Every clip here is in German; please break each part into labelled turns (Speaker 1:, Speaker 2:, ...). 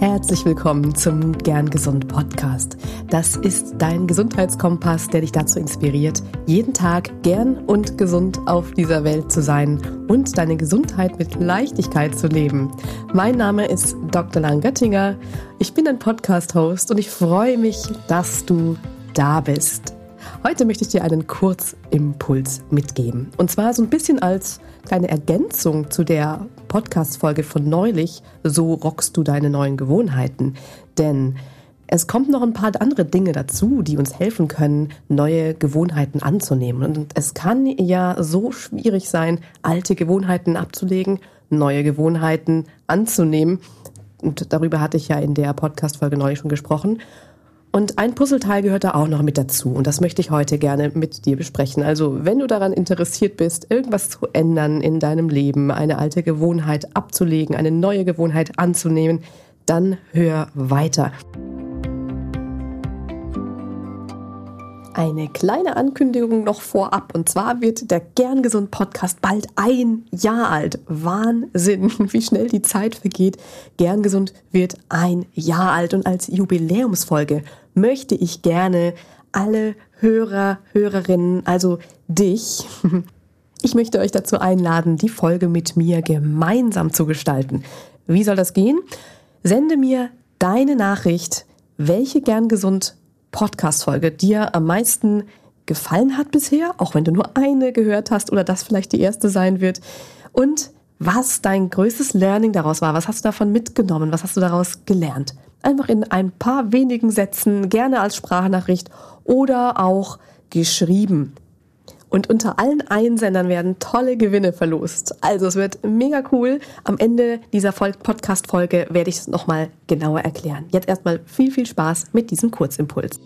Speaker 1: Herzlich willkommen zum Gern Gesund Podcast. Das ist dein Gesundheitskompass, der dich dazu inspiriert, jeden Tag gern und gesund auf dieser Welt zu sein und deine Gesundheit mit Leichtigkeit zu leben. Mein Name ist Dr. Lang Göttinger. Ich bin ein Podcast-Host und ich freue mich, dass du da bist. Heute möchte ich dir einen Kurzimpuls mitgeben. Und zwar so ein bisschen als kleine Ergänzung zu der Podcast-Folge von neulich. So rockst du deine neuen Gewohnheiten. Denn es kommt noch ein paar andere Dinge dazu, die uns helfen können, neue Gewohnheiten anzunehmen. Und es kann ja so schwierig sein, alte Gewohnheiten abzulegen, neue Gewohnheiten anzunehmen. Und darüber hatte ich ja in der Podcast-Folge neulich schon gesprochen. Und ein Puzzleteil gehört da auch noch mit dazu und das möchte ich heute gerne mit dir besprechen. Also wenn du daran interessiert bist, irgendwas zu ändern in deinem Leben, eine alte Gewohnheit abzulegen, eine neue Gewohnheit anzunehmen, dann hör weiter. Eine kleine Ankündigung noch vorab. Und zwar wird der Gern Gesund Podcast bald ein Jahr alt. Wahnsinn, wie schnell die Zeit vergeht. Gern Gesund wird ein Jahr alt. Und als Jubiläumsfolge möchte ich gerne alle Hörer, Hörerinnen, also dich, ich möchte euch dazu einladen, die Folge mit mir gemeinsam zu gestalten. Wie soll das gehen? Sende mir deine Nachricht, welche Gern Gesund Podcast-Folge dir am meisten gefallen hat bisher, auch wenn du nur eine gehört hast oder das vielleicht die erste sein wird. Und was dein größtes Learning daraus war. Was hast du davon mitgenommen? Was hast du daraus gelernt? Einfach in ein paar wenigen Sätzen, gerne als Sprachnachricht oder auch geschrieben. Und unter allen Einsendern werden tolle Gewinne verlost. Also es wird mega cool. Am Ende dieser Podcast-Folge werde ich es nochmal genauer erklären. Jetzt erstmal viel, viel Spaß mit diesem Kurzimpuls.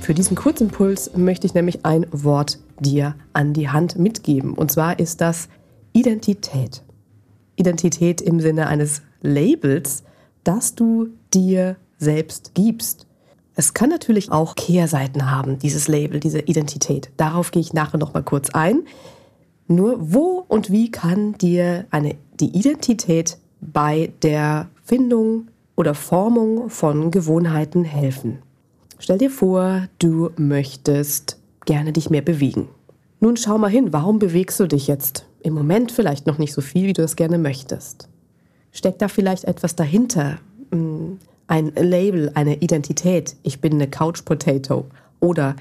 Speaker 1: Für diesen Kurzimpuls möchte ich nämlich ein Wort dir an die Hand mitgeben. Und zwar ist das Identität. Identität im Sinne eines Labels, das du dir selbst gibst. Es kann natürlich auch Kehrseiten haben, dieses Label, diese Identität. Darauf gehe ich nachher noch mal kurz ein. Nur wo und wie kann dir eine, die Identität bei der Findung oder Formung von Gewohnheiten helfen? Stell dir vor, du möchtest gerne dich mehr bewegen. Nun schau mal hin, warum bewegst du dich jetzt? Im Moment vielleicht noch nicht so viel, wie du es gerne möchtest. Steckt da vielleicht etwas dahinter? Ein Label, eine Identität. Ich bin eine Couch Potato oder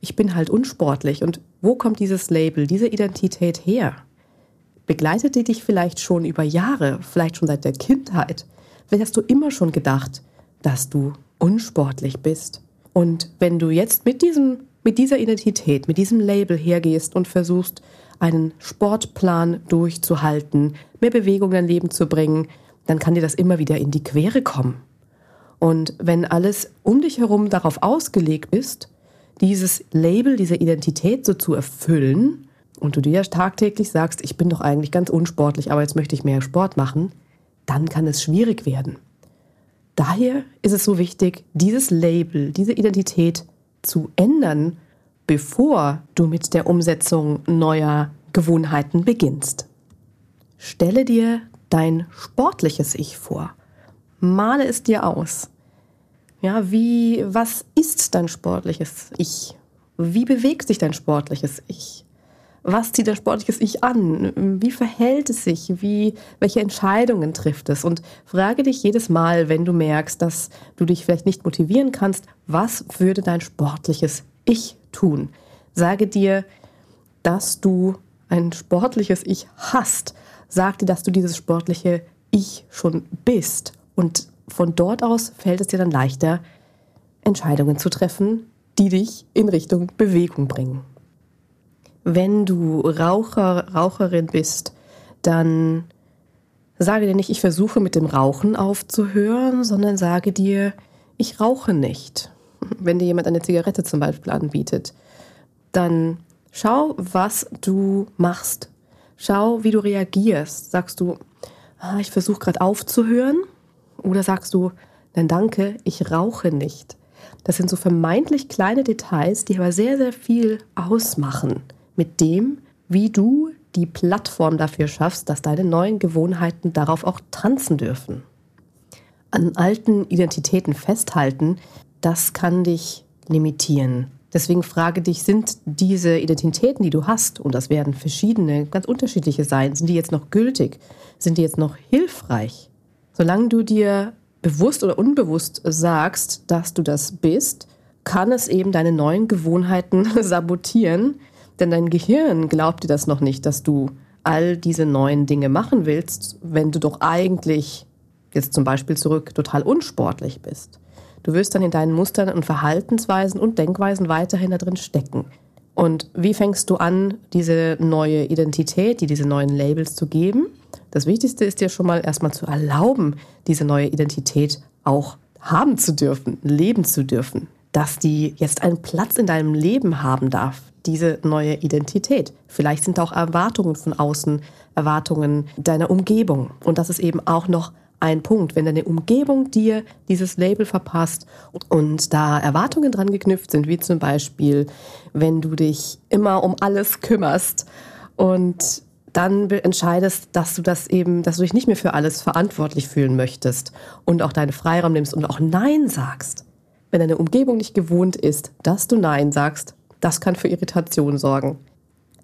Speaker 1: ich bin halt unsportlich. Und wo kommt dieses Label, diese Identität her? Begleitet die dich vielleicht schon über Jahre, vielleicht schon seit der Kindheit? Vielleicht hast du immer schon gedacht, dass du unsportlich bist. Und wenn du jetzt mit diesem mit dieser Identität, mit diesem Label hergehst und versuchst, einen Sportplan durchzuhalten, mehr Bewegung in dein Leben zu bringen, dann kann dir das immer wieder in die Quere kommen. Und wenn alles um dich herum darauf ausgelegt ist, dieses Label, diese Identität so zu erfüllen, und du dir tagtäglich sagst, ich bin doch eigentlich ganz unsportlich, aber jetzt möchte ich mehr Sport machen, dann kann es schwierig werden. Daher ist es so wichtig, dieses Label, diese Identität zu ändern, bevor du mit der Umsetzung neuer Gewohnheiten beginnst. Stelle dir dein sportliches Ich vor. Male es dir aus. Ja, wie, was ist dein sportliches Ich? Wie bewegt sich dein sportliches Ich? Was zieht dein sportliches Ich an? Wie verhält es sich? Wie, welche Entscheidungen trifft es? Und frage dich jedes Mal, wenn du merkst, dass du dich vielleicht nicht motivieren kannst, was würde dein sportliches Ich tun? Sage dir, dass du ein sportliches Ich hast. Sag dir, dass du dieses sportliche Ich schon bist und von dort aus fällt es dir dann leichter, Entscheidungen zu treffen, die dich in Richtung Bewegung bringen. Wenn du Raucher, Raucherin bist, dann sage dir nicht, ich versuche mit dem Rauchen aufzuhören, sondern sage dir, ich rauche nicht. Wenn dir jemand eine Zigarette zum Beispiel anbietet, dann schau, was du machst. Schau, wie du reagierst. Sagst du, ah, ich versuche gerade aufzuhören oder sagst du, nein danke, ich rauche nicht. Das sind so vermeintlich kleine Details, die aber sehr, sehr viel ausmachen mit dem, wie du die Plattform dafür schaffst, dass deine neuen Gewohnheiten darauf auch tanzen dürfen. An alten Identitäten festhalten, das kann dich limitieren. Deswegen frage dich, sind diese Identitäten, die du hast, und das werden verschiedene, ganz unterschiedliche sein, sind die jetzt noch gültig? Sind die jetzt noch hilfreich? Solange du dir bewusst oder unbewusst sagst, dass du das bist, kann es eben deine neuen Gewohnheiten sabotieren, denn dein Gehirn glaubt dir das noch nicht, dass du all diese neuen Dinge machen willst, wenn du doch eigentlich, jetzt zum Beispiel zurück, total unsportlich bist. Du wirst dann in deinen Mustern und Verhaltensweisen und Denkweisen weiterhin da drin stecken. Und wie fängst du an, diese neue Identität, die diese neuen Labels zu geben? Das Wichtigste ist dir schon mal erstmal zu erlauben, diese neue Identität auch haben zu dürfen, leben zu dürfen, dass die jetzt einen Platz in deinem Leben haben darf, diese neue Identität. Vielleicht sind auch Erwartungen von außen, Erwartungen deiner Umgebung. Und das ist eben auch noch ein Punkt, wenn deine Umgebung dir dieses Label verpasst und da Erwartungen dran geknüpft sind, wie zum Beispiel, wenn du dich immer um alles kümmerst und dann entscheidest, dass du das eben, dass du dich nicht mehr für alles verantwortlich fühlen möchtest und auch deinen Freiraum nimmst und auch Nein sagst. Wenn deine Umgebung nicht gewohnt ist, dass du Nein sagst, das kann für Irritation sorgen.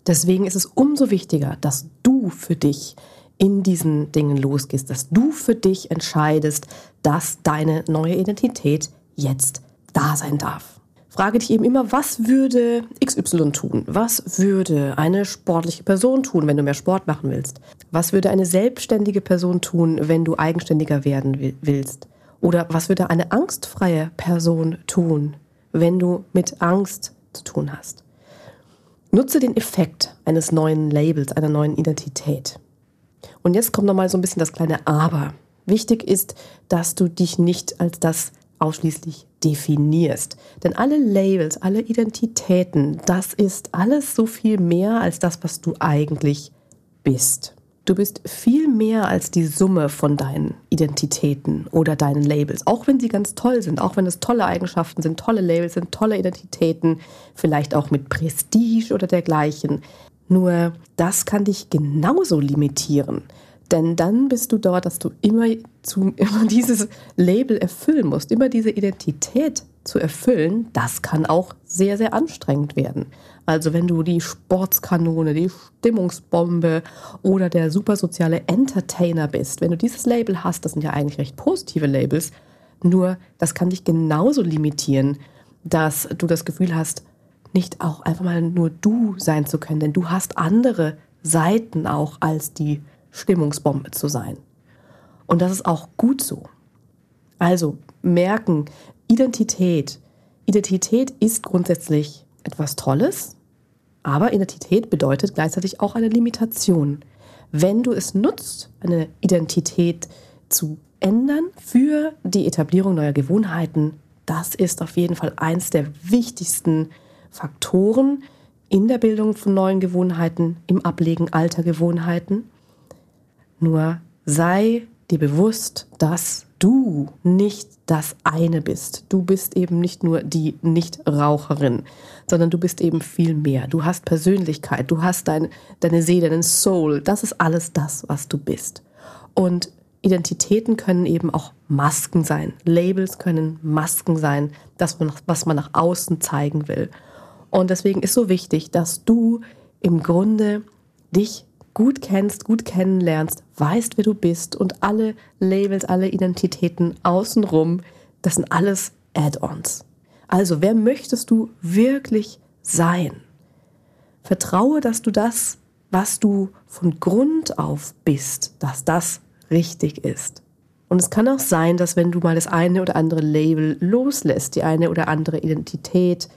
Speaker 1: Deswegen ist es umso wichtiger, dass du für dich in diesen Dingen losgehst, dass du für dich entscheidest, dass deine neue Identität jetzt da sein darf. Frage dich eben immer, was würde XY tun? Was würde eine sportliche Person tun, wenn du mehr Sport machen willst? Was würde eine selbstständige Person tun, wenn du eigenständiger werden willst? Oder was würde eine angstfreie Person tun, wenn du mit Angst zu tun hast? Nutze den Effekt eines neuen Labels, einer neuen Identität. Und jetzt kommt nochmal so ein bisschen das kleine Aber. Wichtig ist, dass du dich nicht als das ausschließlich definierst. Denn alle Labels, alle Identitäten, das ist alles so viel mehr als das, was du eigentlich bist. Du bist viel mehr als die Summe von deinen Identitäten oder deinen Labels, auch wenn sie ganz toll sind, auch wenn es tolle Eigenschaften sind, tolle Labels sind, tolle Identitäten, vielleicht auch mit Prestige oder dergleichen. Nur das kann dich genauso limitieren. Denn dann bist du dort, dass du immer, zu, immer dieses Label erfüllen musst, immer diese Identität zu erfüllen. Das kann auch sehr, sehr anstrengend werden. Also wenn du die Sportskanone, die Stimmungsbombe oder der supersoziale Entertainer bist, wenn du dieses Label hast, das sind ja eigentlich recht positive Labels, nur das kann dich genauso limitieren, dass du das Gefühl hast, nicht auch einfach mal nur du sein zu können, denn du hast andere Seiten auch als die Stimmungsbombe zu sein. Und das ist auch gut so. Also merken, Identität. Identität ist grundsätzlich etwas Tolles, aber Identität bedeutet gleichzeitig auch eine Limitation. Wenn du es nutzt, eine Identität zu ändern für die Etablierung neuer Gewohnheiten, das ist auf jeden Fall eins der wichtigsten Faktoren in der Bildung von neuen Gewohnheiten, im Ablegen alter Gewohnheiten. Nur sei dir bewusst, dass du nicht das eine bist. Du bist eben nicht nur die Nichtraucherin, sondern du bist eben viel mehr. Du hast Persönlichkeit, du hast dein, deine Seele, deinen Soul. Das ist alles das, was du bist. Und Identitäten können eben auch Masken sein. Labels können Masken sein, das, was man nach außen zeigen will. Und deswegen ist so wichtig, dass du im Grunde dich gut kennst, gut kennenlernst, weißt, wer du bist und alle Labels, alle Identitäten außenrum, das sind alles Add-ons. Also, wer möchtest du wirklich sein? Vertraue, dass du das, was du von Grund auf bist, dass das richtig ist. Und es kann auch sein, dass wenn du mal das eine oder andere Label loslässt, die eine oder andere Identität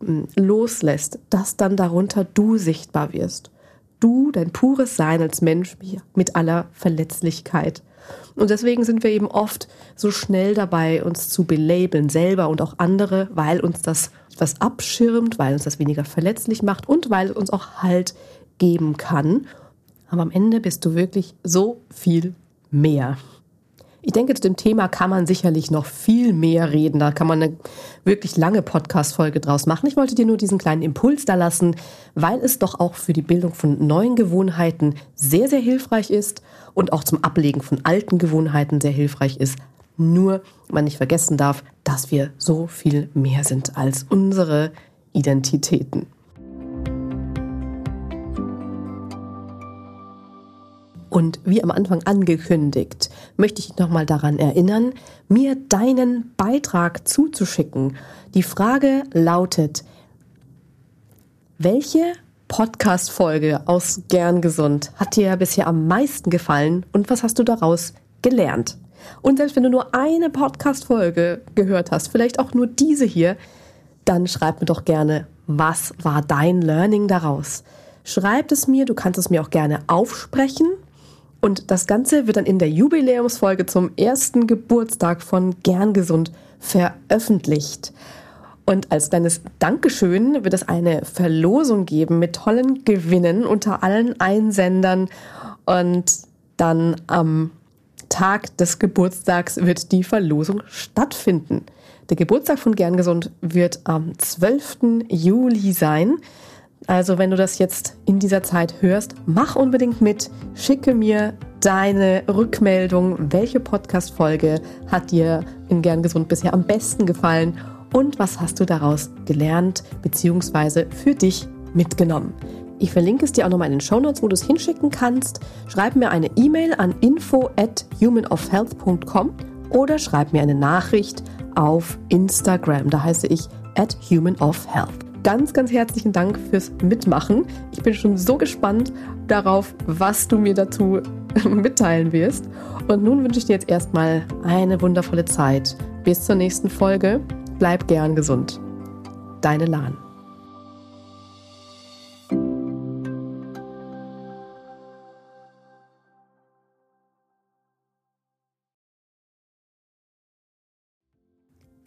Speaker 1: hm, loslässt, dass dann darunter du sichtbar wirst du, dein pures Sein als Mensch mit aller Verletzlichkeit. Und deswegen sind wir eben oft so schnell dabei, uns zu belabeln, selber und auch andere, weil uns das etwas abschirmt, weil uns das weniger verletzlich macht und weil es uns auch Halt geben kann. Aber am Ende bist du wirklich so viel mehr. Ich denke, zu dem Thema kann man sicherlich noch viel mehr reden. Da kann man eine wirklich lange Podcast-Folge draus machen. Ich wollte dir nur diesen kleinen Impuls da lassen, weil es doch auch für die Bildung von neuen Gewohnheiten sehr, sehr hilfreich ist und auch zum Ablegen von alten Gewohnheiten sehr hilfreich ist. Nur man nicht vergessen darf, dass wir so viel mehr sind als unsere Identitäten. Und wie am Anfang angekündigt, möchte ich nochmal daran erinnern, mir deinen Beitrag zuzuschicken. Die Frage lautet, welche Podcast-Folge aus Gern Gesund hat dir bisher am meisten gefallen und was hast du daraus gelernt? Und selbst wenn du nur eine Podcast-Folge gehört hast, vielleicht auch nur diese hier, dann schreib mir doch gerne, was war dein Learning daraus? Schreib es mir, du kannst es mir auch gerne aufsprechen und das Ganze wird dann in der Jubiläumsfolge zum ersten Geburtstag von Gern Gesund veröffentlicht. Und als kleines Dankeschön wird es eine Verlosung geben mit tollen Gewinnen unter allen Einsendern. Und dann am Tag des Geburtstags wird die Verlosung stattfinden. Der Geburtstag von Gern Gesund wird am 12. Juli sein. Also wenn du das jetzt in dieser Zeit hörst, mach unbedingt mit, schicke mir deine Rückmeldung, welche Podcast-Folge hat dir in Gern Gesund bisher am besten gefallen und was hast du daraus gelernt bzw. für dich mitgenommen. Ich verlinke es dir auch nochmal in den Show Notes, wo du es hinschicken kannst. Schreib mir eine E-Mail an info at humanofhealth.com oder schreib mir eine Nachricht auf Instagram. Da heiße ich at humanofhealth ganz, ganz herzlichen Dank fürs Mitmachen. Ich bin schon so gespannt darauf, was du mir dazu mitteilen wirst. Und nun wünsche ich dir jetzt erstmal eine wundervolle Zeit. Bis zur nächsten Folge. Bleib gern gesund. Deine Lahn.